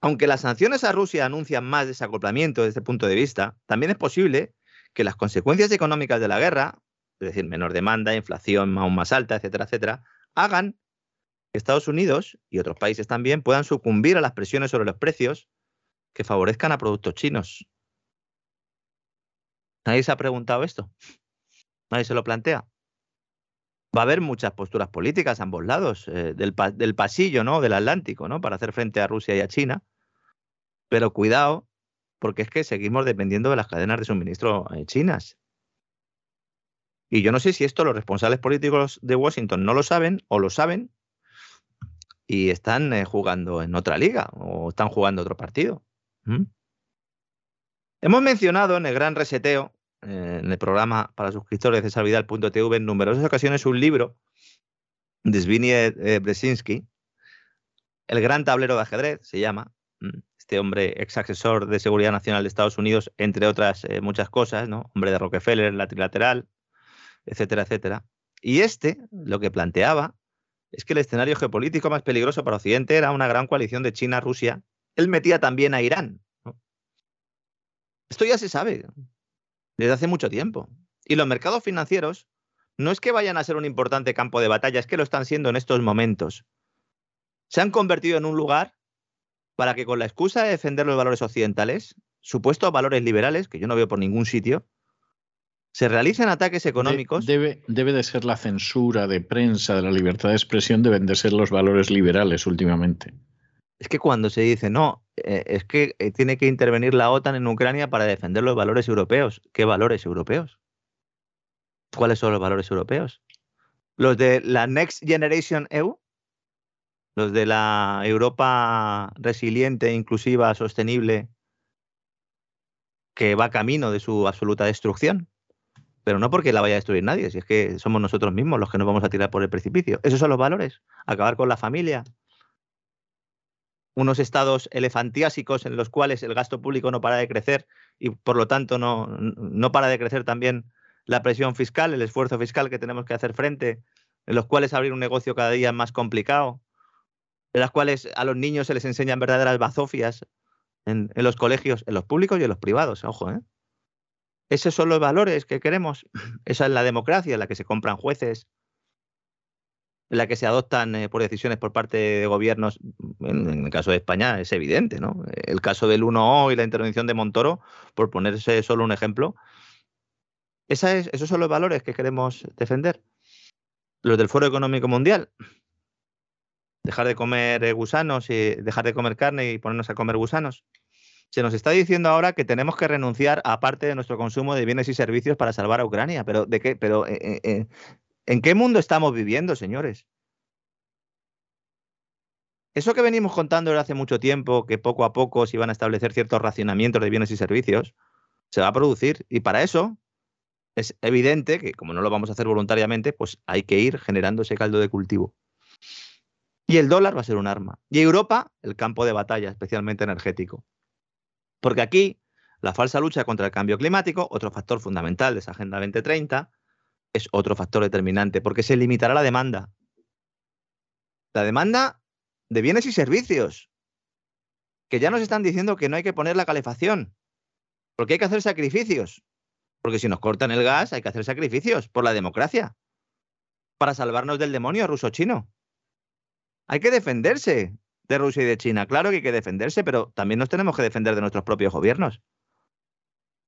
Speaker 2: Aunque las sanciones a Rusia anuncian más desacoplamiento desde este punto de vista, también es posible que las consecuencias económicas de la guerra, es decir, menor demanda, inflación aún más alta, etcétera, etcétera, hagan que Estados Unidos y otros países también puedan sucumbir a las presiones sobre los precios que favorezcan a productos chinos. ¿Nadie se ha preguntado esto? ¿Nadie se lo plantea? Va a haber muchas posturas políticas a ambos lados eh, del, del, pasillo, ¿no? Del Atlántico, ¿no? Para hacer frente a Rusia y a China. Pero cuidado, porque es que seguimos dependiendo de las cadenas de suministro eh, chinas. Y yo no sé si esto los responsables políticos de Washington no lo saben o lo saben y están eh, jugando en otra liga o están jugando otro partido. Hemos mencionado en el gran reseteo, eh, en el programa para suscriptores de cesarvidal.tv, en numerosas ocasiones un libro de Zbigniew Brzezinski, El gran tablero de ajedrez, se llama, este hombre ex asesor de seguridad nacional de Estados Unidos, entre otras eh, muchas cosas, ¿no? Hombre de Rockefeller, la trilateral, etcétera, etcétera. Y este lo que planteaba es que el escenario geopolítico más peligroso para Occidente era una gran coalición de China-Rusia. Él metía también a Irán. Esto ya se sabe desde hace mucho tiempo. Y los mercados financieros no es que vayan a ser un importante campo de batalla, es que lo están siendo en estos momentos. Se han convertido en un lugar para que con la excusa de defender los valores occidentales, supuestos valores liberales, que yo no veo por ningún sitio, se realicen ataques económicos.
Speaker 1: debe, debe de ser la censura de prensa, de la libertad de expresión, deben de ser los valores liberales últimamente.
Speaker 2: Es que cuando se dice, no, eh, es que eh, tiene que intervenir la OTAN en Ucrania para defender los valores europeos. ¿Qué valores europeos? ¿Cuáles son los valores europeos? ¿Los de la Next Generation EU? ¿Los de la Europa resiliente, inclusiva, sostenible, que va camino de su absoluta destrucción? Pero no porque la vaya a destruir nadie, si es que somos nosotros mismos los que nos vamos a tirar por el precipicio. Esos son los valores. Acabar con la familia. Unos estados elefantiásicos en los cuales el gasto público no para de crecer y por lo tanto no, no para de crecer también la presión fiscal, el esfuerzo fiscal que tenemos que hacer frente, en los cuales abrir un negocio cada día es más complicado, en las cuales a los niños se les enseñan verdaderas bazofias en, los colegios, en los públicos y en los privados, ojo, ¿eh? Esos son los valores que queremos. Esa es la democracia, en la que se compran jueces, en la que se adoptan eh, por decisiones por parte de gobiernos. En, el caso de España es evidente, ¿no? El caso del 1O y la intervención de Montoro, por ponerse solo un ejemplo. Esos son los valores que queremos defender. Los del Foro Económico Mundial. Dejar de comer eh, gusanos y dejar de comer carne y ponernos a comer gusanos se nos está diciendo ahora que tenemos que renunciar a parte de nuestro consumo de bienes y servicios para salvar a Ucrania. Pero, ¿de qué? Pero, eh, eh, ¿en qué mundo estamos viviendo, señores? Eso que venimos contando desde hace mucho tiempo, que poco a poco se iban a establecer ciertos racionamientos de bienes y servicios, se va a producir. Y para eso es evidente que, como no lo vamos a hacer voluntariamente, pues hay que ir generando ese caldo de cultivo. Y el dólar va a ser un arma. Y Europa, el campo de batalla, especialmente energético. Porque aquí la falsa lucha contra el cambio climático, otro factor fundamental de esa Agenda 2030, es otro factor determinante, porque se limitará la demanda. La demanda de bienes y servicios, que ya nos están diciendo que no hay que poner la calefacción, porque hay que hacer sacrificios, porque si nos cortan el gas hay que hacer sacrificios por la democracia, para salvarnos del demonio ruso-chino. Hay que defenderse de Rusia y de China. Claro que hay que defenderse, pero también nos tenemos que defender de nuestros propios gobiernos.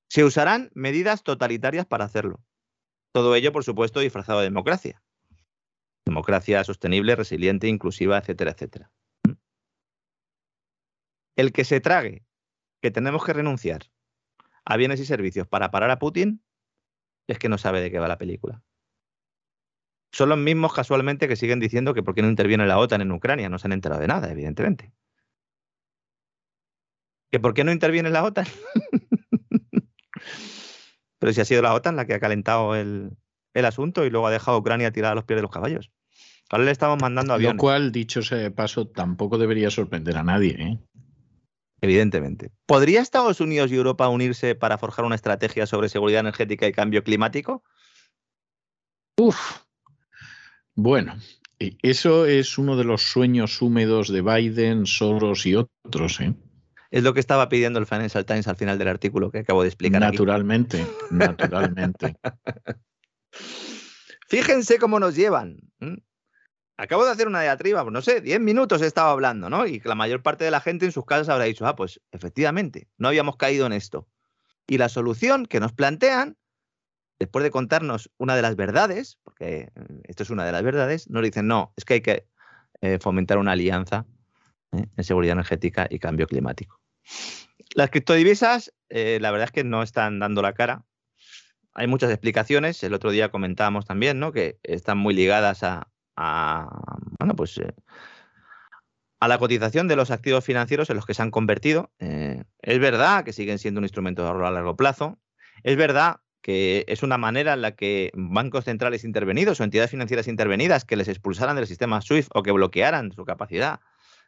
Speaker 2: Se usarán medidas totalitarias para hacerlo. Todo ello, por supuesto, disfrazado de democracia. Democracia sostenible, resiliente, inclusiva, etcétera, etcétera. ¿Mm? El que se trague que tenemos que renunciar a bienes y servicios para parar a Putin es que no sabe de qué va la película son los mismos casualmente que siguen diciendo que por qué no interviene la OTAN en Ucrania. No se han enterado de nada, evidentemente. ¿Que por qué no interviene la OTAN? Pero si ha sido la OTAN la que ha calentado el, asunto y luego ha dejado a Ucrania tirada a los pies de los caballos. Ahora le estamos mandando aviones.
Speaker 1: Lo cual, dicho ese paso, tampoco debería sorprender a nadie. ¿eh?
Speaker 2: Evidentemente. ¿Podría Estados Unidos y Europa unirse para forjar una estrategia sobre seguridad energética y cambio climático?
Speaker 1: Uf, bueno, eso es uno de los sueños húmedos de Biden, Soros y otros. ¿eh?
Speaker 2: Es lo que estaba pidiendo el Financial Times al final del artículo que acabo de explicar.
Speaker 1: Naturalmente, naturalmente.
Speaker 2: Fíjense cómo nos llevan. Acabo de hacer una diatriba, pues no sé, 10 minutos he estado hablando, ¿no? Y la mayor parte de la gente en sus casas habrá dicho, ah, pues efectivamente, no habíamos caído en esto. Y la solución que nos plantean después de contarnos una de las verdades, porque mm, esto es una de las verdades, nos dicen, no, es que hay que eh, fomentar una alianza ¿eh? en seguridad energética y cambio climático. Las criptodivisas, eh, la verdad es que no están dando la cara. Hay muchas explicaciones. El otro día comentábamos también, ¿no? Que están muy ligadas a, bueno, pues a la cotización de los activos financieros en los que se han convertido. es verdad que siguen siendo un instrumento de ahorro a largo plazo. Es verdad que es una manera en la que bancos centrales intervenidos o entidades financieras intervenidas que les expulsaran del sistema SWIFT o que bloquearan su capacidad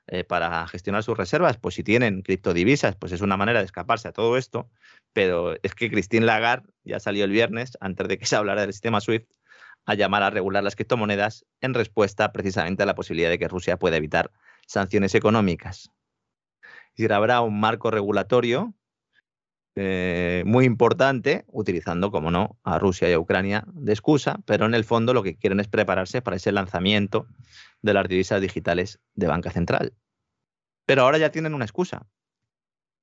Speaker 2: eh, para gestionar sus reservas, pues si tienen criptodivisas, pues es una manera de escaparse a todo esto. Pero es que Christine Lagarde ya salió el viernes, antes de que se hablara del sistema SWIFT, a llamar a regular las criptomonedas en respuesta precisamente a la posibilidad de que Rusia pueda evitar sanciones económicas. Es habrá un marco regulatorio eh, muy importante, utilizando, como no, a Rusia y a Ucrania de excusa, pero en el fondo lo que quieren es prepararse para ese lanzamiento de las divisas digitales de banca central. Pero ahora ya tienen una excusa.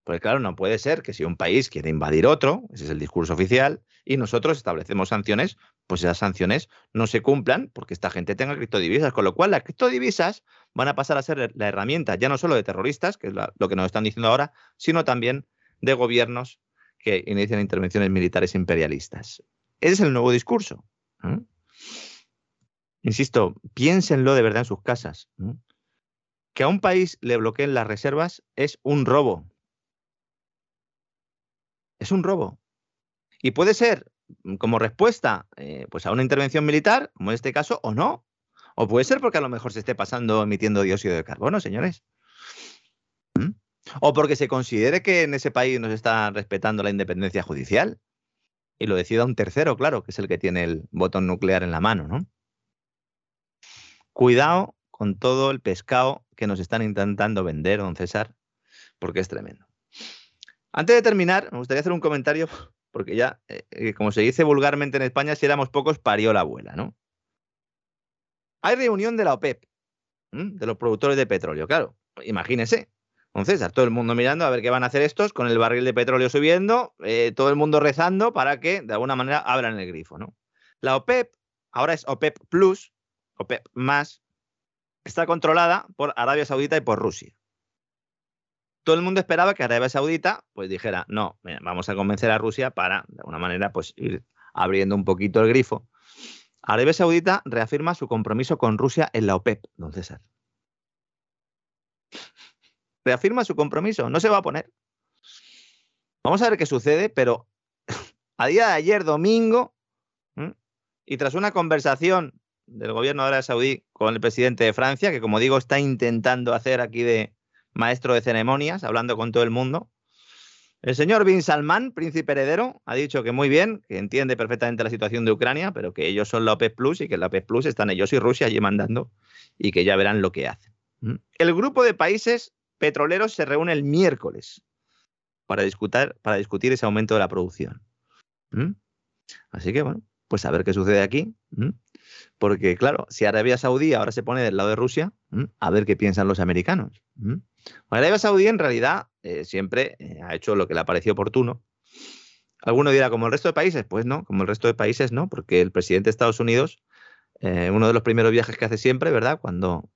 Speaker 2: Pues claro, no puede ser que si un país quiere invadir otro, ese es el discurso oficial, y nosotros establecemos sanciones, pues esas sanciones no se cumplan porque esta gente tenga criptodivisas. Con lo cual, las criptodivisas van a pasar a ser la herramienta ya no solo de terroristas, que es lo que nos están diciendo ahora, sino también de gobiernos que inician intervenciones militares imperialistas. Ese es el nuevo discurso. Insisto, piénsenlo de verdad en sus casas. Que a un país le bloqueen las reservas es un robo. Es un robo. Y puede ser mm, como respuesta eh, pues a una intervención militar, como en este caso, o no. O puede ser porque a lo mejor se esté pasando emitiendo dióxido de carbono, señores. O porque se considere que en ese país nos está respetando la independencia judicial. Y lo decida un tercero, claro, que es el que tiene el botón nuclear en la mano, ¿no? Cuidado con todo el pescado que nos están intentando vender, don César, porque es tremendo. Antes de terminar, me gustaría hacer un comentario, porque ya, eh, eh, como se dice vulgarmente en España, si éramos pocos, parió la abuela, ¿no? Hay reunión de la OPEP, de los productores de petróleo, claro, imagínese. Entonces, a todo el mundo mirando a ver qué van a hacer estos, con el barril de petróleo subiendo, eh, todo el mundo rezando para que de alguna manera abran el grifo, ¿no? La OPEP, ahora es OPEP Plus, OPEP más, está controlada por Arabia Saudita y por Rusia. Todo el mundo esperaba que Arabia Saudita pues dijera, no, vamos a convencer a Rusia para, de alguna manera, pues ir abriendo un poquito el grifo. Arabia Saudita reafirma su compromiso con Rusia en la OPEP, don César. Reafirma su compromiso, no se va a poner. Vamos a ver qué sucede, pero a día de ayer, domingo, y tras una conversación del gobierno de Arabia Saudí con el presidente de Francia, que como digo está intentando hacer aquí de maestro de ceremonias, hablando con todo el mundo. El señor Bin Salman, príncipe heredero, ha dicho que muy bien, que entiende perfectamente la situación de Ucrania, pero que ellos son la OPEP Plus y que la OPEP Plus están ellos y Rusia allí mandando y que ya verán lo que hacen. El grupo de países petroleros se reúne el miércoles para discutir, ese aumento de la producción. Así que bueno, pues a ver qué sucede aquí. Porque, claro, si Arabia Saudí ahora se pone del lado de Rusia, a ver qué piensan los americanos. Arabia Saudí en realidad eh, siempre eh, ha hecho lo que le ha parecido oportuno. Alguno dirá, como el resto de países, pues no, como el resto de países no, porque el presidente de Estados Unidos, eh, uno de los primeros viajes que hace siempre, ¿verdad? Cuando,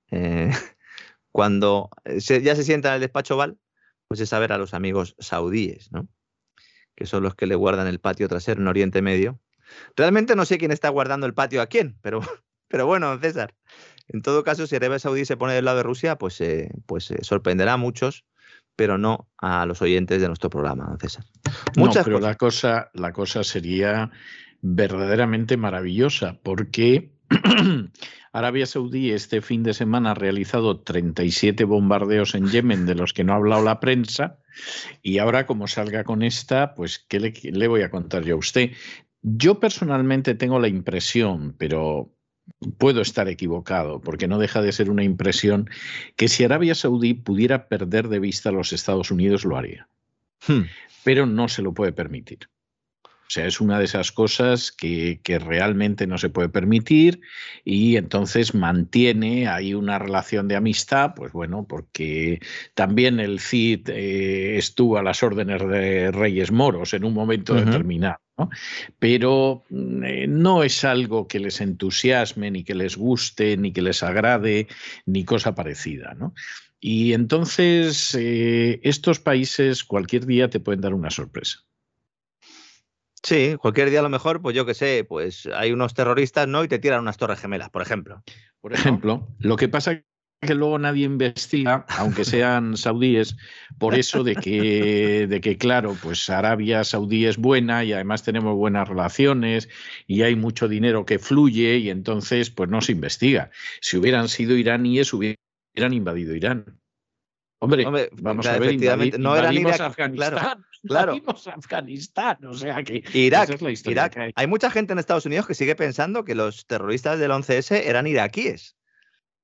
Speaker 2: cuando ya se sienta en el despacho Val, pues es a ver a los amigos saudíes, ¿no? Que son los que le guardan el patio trasero en Oriente Medio Realmente no sé quién está guardando el patio a quién, pero, pero bueno, César. En todo caso, si Arabia Saudí se pone del lado de Rusia, pues, eh, pues eh, sorprenderá a muchos, pero no a los oyentes de nuestro programa, César.
Speaker 1: Muchas no, pero la cosa, la cosa sería verdaderamente maravillosa, porque Arabia Saudí este fin de semana ha realizado 37 bombardeos en Yemen de los que no ha hablado la prensa y ahora como salga con esta, pues ¿qué le, le voy a contar yo a usted? Yo personalmente tengo la impresión, pero puedo estar equivocado, porque no deja de ser una impresión, que si Arabia Saudí pudiera perder de vista a los Estados Unidos, lo haría. Hmm. Pero no se lo puede permitir. O sea, es una de esas cosas que, realmente no se puede permitir y entonces mantiene ahí una relación de amistad, pues bueno, porque también el CID eh, estuvo a las órdenes de Reyes Moros en un momento determinado. Pero mm, eh, no es algo que les entusiasme, ni que les guste, ni que les agrade, ni cosa parecida. ¿no? Y entonces eh, estos países cualquier día te pueden dar una sorpresa.
Speaker 2: Sí, cualquier día a lo mejor, pues yo qué sé, pues hay unos terroristas, ¿no? Y te tiran unas torres gemelas, por ejemplo.
Speaker 1: Por ejemplo, lo que pasa que luego nadie investiga, aunque sean saudíes, por eso de que, de que, claro, pues Arabia Saudí es buena y además tenemos buenas relaciones y hay mucho dinero que fluye y entonces pues no se investiga. Si hubieran sido iraníes, hubieran invadido Irán. Hombre, vamos a ver, no eran Irak, Afganistán, claro, Afganistán, o sea que
Speaker 2: Irak, es la historia hay. hay. mucha gente en Estados Unidos que sigue pensando que los terroristas del 11S eran iraquíes.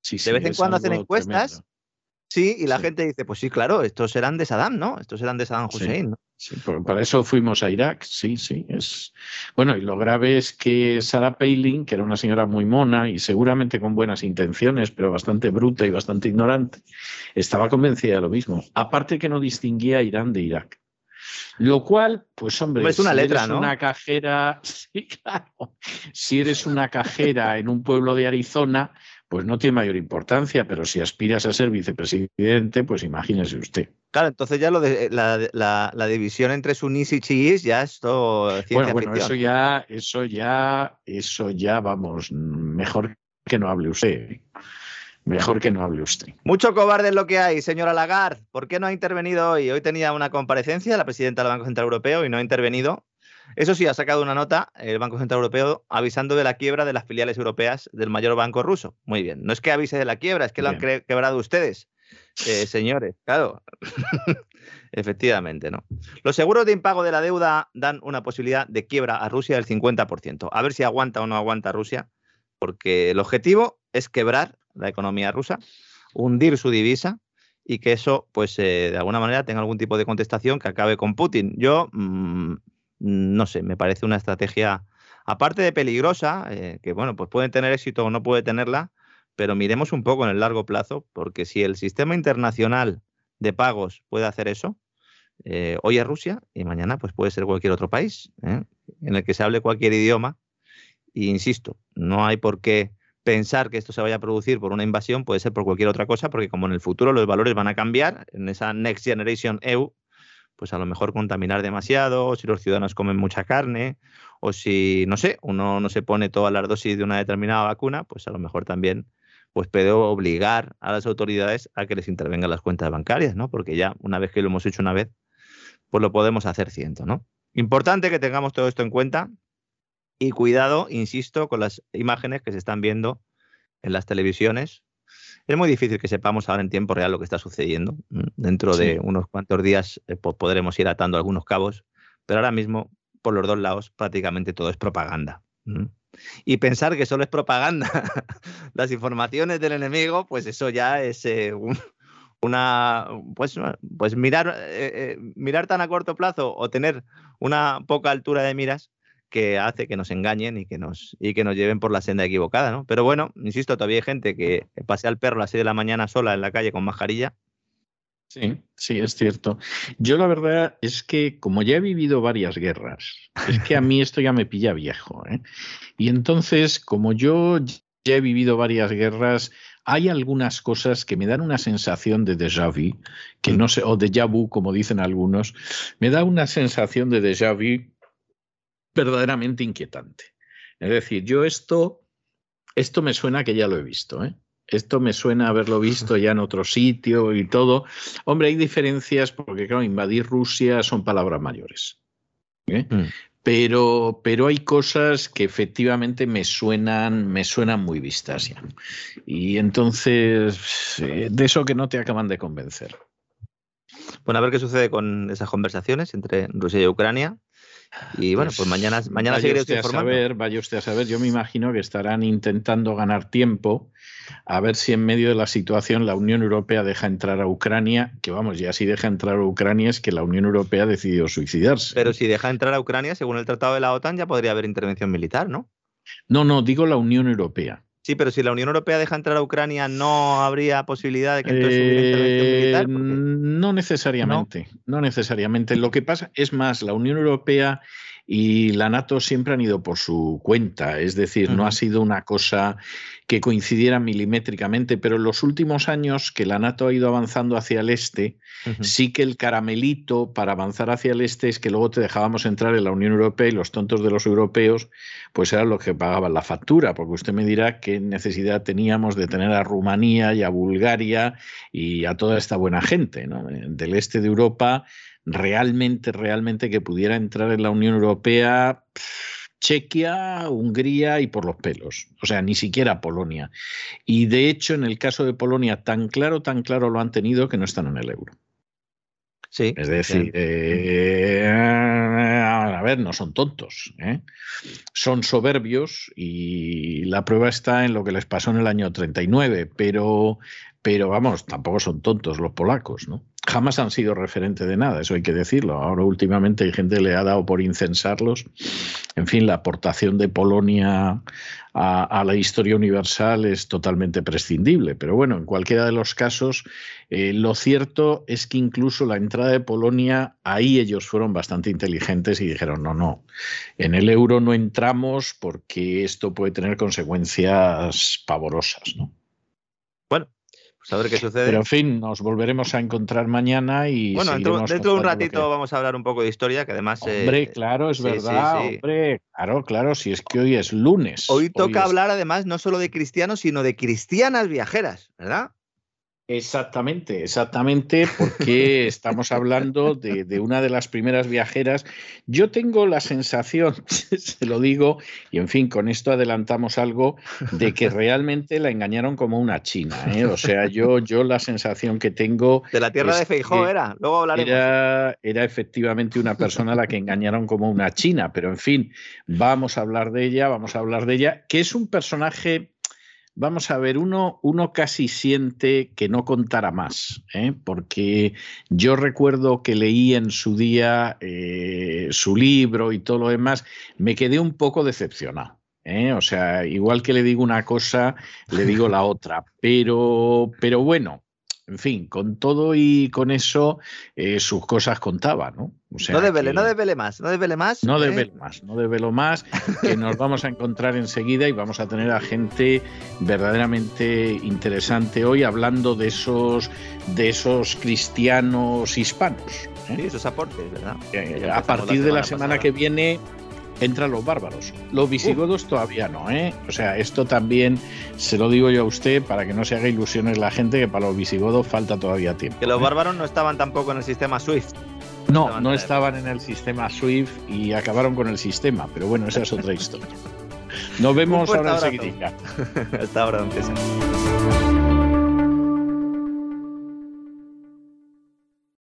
Speaker 2: Sí, de vez en cuando hacen encuestas, sí, y la gente dice, pues sí, claro, estos eran de Saddam, ¿no? Estos eran de Saddam Hussein, ¿no?
Speaker 1: Sí, para eso fuimos a Irak, sí, sí. Es... Bueno, y lo grave es que Sarah Palin, que era una señora muy mona y seguramente con buenas intenciones, pero bastante bruta y bastante ignorante, estaba convencida de lo mismo. Aparte que no distinguía a Irán de Irak. Lo cual, pues hombre,
Speaker 2: es una
Speaker 1: si
Speaker 2: letra,
Speaker 1: eres
Speaker 2: ¿no?
Speaker 1: una cajera, sí, claro. Si eres una cajera en un pueblo de Arizona, pues no tiene mayor importancia, pero si aspiras a ser vicepresidente, pues imagínese usted.
Speaker 2: Claro, entonces ya lo de la, la, la división entre sunís y chiíes ya es todo ciencia
Speaker 1: Bueno, bueno,
Speaker 2: ficción.
Speaker 1: eso ya, eso ya, eso ya, vamos, mejor que no hable usted. Mejor que no hable usted.
Speaker 2: Mucho cobarde es lo que hay, señora Lagarde. ¿Por qué no ha intervenido hoy? Hoy tenía una comparecencia la presidenta del Banco Central Europeo y no ha intervenido. Eso sí, ha sacado una nota el Banco Central Europeo avisando de la quiebra de las filiales europeas del mayor banco ruso. Muy bien. No es que avise de la quiebra, es que lo han
Speaker 1: Bien.
Speaker 2: cre- quebrado ustedes, eh, señores. Claro. Efectivamente, ¿no? Los seguros de impago de la deuda dan una posibilidad de quiebra a Rusia del 50%. A ver si aguanta o no aguanta Rusia, porque el objetivo es quebrar la economía rusa, hundir su divisa y que eso, pues, eh, de alguna manera tenga algún tipo de contestación que acabe con Putin. Yo, mm, no sé, me parece una estrategia, aparte de peligrosa, eh, que, bueno, pues puede tener éxito o no puede tenerla, pero miremos un poco en el largo plazo, porque si el sistema internacional de pagos puede hacer eso, eh, hoy es Rusia y mañana pues puede ser cualquier otro país en el que se hable cualquier idioma. Y insisto, no hay por qué pensar que esto se vaya a producir por una invasión, puede ser por cualquier otra cosa, porque como en el futuro los valores van a cambiar, en esa Next Generation EU, pues a lo mejor contaminar demasiado, o si los ciudadanos comen mucha carne, o si, no sé, uno no se pone todas las dosis de una determinada vacuna, pues a lo mejor también pues puede obligar a las autoridades a que les intervengan las cuentas bancarias, ¿no? Porque ya una vez que lo hemos hecho una vez, pues lo podemos hacer ciento, ¿no? Importante que tengamos todo esto en cuenta y cuidado, insisto, con las imágenes que se están viendo en las televisiones. Es muy difícil que sepamos ahora en tiempo real lo que está sucediendo. ¿m? Dentro de unos cuantos días eh, pues podremos ir atando algunos cabos, pero ahora mismo, por los dos lados, prácticamente todo es propaganda. ¿m? Y pensar que solo es propaganda las informaciones del enemigo, pues eso ya es eh, un- una pues, pues mirar, eh, mirar tan a corto plazo o tener una poca altura de miras que hace que nos engañen y que nos, y que nos lleven por la senda equivocada, ¿no? Pero bueno, insisto, todavía hay gente que pasea al perro a las 6 de la mañana sola en la calle con mascarilla.
Speaker 1: Sí, sí, es cierto. Yo la verdad es que como ya he vivido varias guerras, es que a mí esto ya me pilla viejo. ¿eh? Y entonces, como yo ya he vivido varias guerras, hay algunas cosas que me dan una sensación de déjà vu, que no sé, o déjà vu, como dicen algunos, me da una sensación de déjà vu verdaderamente inquietante. Es decir, yo esto, esto me suena que ya lo he visto, ¿eh? Esto me suena haberlo visto ya en otro sitio y todo. Hombre, hay diferencias porque, claro, invadir Rusia son palabras mayores. ¿eh?
Speaker 2: Mm.
Speaker 1: Pero, pero hay cosas que efectivamente me suenan, me suenan muy vistas ya. Y entonces, eh, de eso que no te acaban de convencer.
Speaker 2: Bueno, a ver qué sucede con esas conversaciones entre Rusia y Ucrania. Y bueno, pues, mañana, mañana
Speaker 1: vaya
Speaker 2: seguiré
Speaker 1: usted a
Speaker 2: informando.
Speaker 1: saber, vaya usted a saber. Yo me imagino que estarán intentando ganar tiempo a ver si en medio de la situación la Unión Europea deja entrar a Ucrania, que vamos, ya si deja entrar a Ucrania es que la Unión Europea ha decidido suicidarse.
Speaker 2: Pero si deja entrar a Ucrania, según el tratado de la OTAN, ya podría haber intervención militar, ¿no?
Speaker 1: No, no, digo la Unión Europea.
Speaker 2: Sí, pero si la Unión Europea deja entrar a Ucrania, no habría posibilidad de que entonces hubiera intervención
Speaker 1: Eh,
Speaker 2: militar. Porque-
Speaker 1: no necesariamente, no necesariamente. Lo que pasa es más, la Unión Europea y la NATO siempre han ido por su cuenta, es decir, no ha sido una cosa que coincidiera milimétricamente, pero en los últimos años que la NATO ha ido avanzando hacia el este, sí que el caramelito para avanzar hacia el este es que luego te dejábamos entrar en la Unión Europea y los tontos de los europeos pues eran los que pagaban la factura, porque usted me dirá qué necesidad teníamos de tener a Rumanía y a Bulgaria y a toda esta buena gente ¿no? del este de Europa realmente, realmente que pudiera entrar en la Unión Europea. pff, Chequia, Hungría y por los pelos, o sea, ni siquiera Polonia. Y de hecho, en el caso de Polonia, tan claro, tan claro lo han tenido que no están en el euro.
Speaker 2: Sí.
Speaker 1: Es decir, eh, a ver, no son tontos, ¿eh? son soberbios y la prueba está en lo que les pasó en el año 39, pero, pero vamos, tampoco son tontos los polacos, ¿no? Jamás han sido referente de nada, eso hay que decirlo. Ahora últimamente hay gente que le ha dado por incensarlos. En fin, la aportación de Polonia a, la historia universal es totalmente prescindible. Pero bueno, en cualquiera de los casos, eh, lo cierto es que incluso la entrada de Polonia, ahí ellos fueron bastante inteligentes y dijeron, no, no, en el euro no entramos porque esto puede tener consecuencias pavorosas. ¿no?
Speaker 2: Pues a ver qué sucede.
Speaker 1: Pero en fin, nos volveremos a encontrar mañana y.
Speaker 2: Bueno, dentro, de un ratito vamos a hablar un poco de historia, que además.
Speaker 1: Eh, hombre, claro, es verdad. hombre, claro, claro, si es que hoy es lunes.
Speaker 2: Hoy toca hablar además no solo de cristianos, sino de cristianas viajeras, ¿verdad?
Speaker 1: Exactamente, exactamente, porque estamos hablando de, una de las primeras viajeras. Yo tengo la sensación, se lo digo, y en fin, con esto adelantamos algo, de que realmente la engañaron como una china. ¿eh? O sea, yo, yo la sensación que tengo...
Speaker 2: De la tierra de Feijó era, luego hablaremos.
Speaker 1: Era, era efectivamente una persona a la que engañaron como una china, pero en fin, vamos a hablar de ella, vamos a hablar de ella, que es un personaje Vamos a ver, uno, uno casi siente que no contara más, ¿eh? porque yo recuerdo que leí en su día eh, su libro y todo lo demás, me quedé un poco decepcionado. ¿eh? O sea, igual que le digo una cosa, le digo la otra, pero, pero bueno, en fin, con todo y con eso, eh, sus cosas contaba, ¿no?
Speaker 2: No desvele, no desvele más, no desvele más.
Speaker 1: No ¿eh? desvele más, no desvelo más, que nos vamos a encontrar enseguida y vamos a tener a gente verdaderamente interesante hoy hablando de esos, de esos cristianos hispanos.
Speaker 2: ¿eh? Sí, esos aportes, ¿verdad?
Speaker 1: a partir de la semana que viene entran los bárbaros. Los visigodos todavía no, ¿eh? O sea, esto también se lo digo yo a usted para que no se haga ilusiones la gente que para los visigodos falta todavía tiempo.
Speaker 2: Que los
Speaker 1: ¿eh?
Speaker 2: bárbaros no estaban tampoco en el sistema SWIFT.
Speaker 1: No, no estaban en el sistema SWIFT y acabaron con el sistema, pero bueno, esa es otra historia. Nos vemos ahora enseguida.
Speaker 2: Hasta ahora, don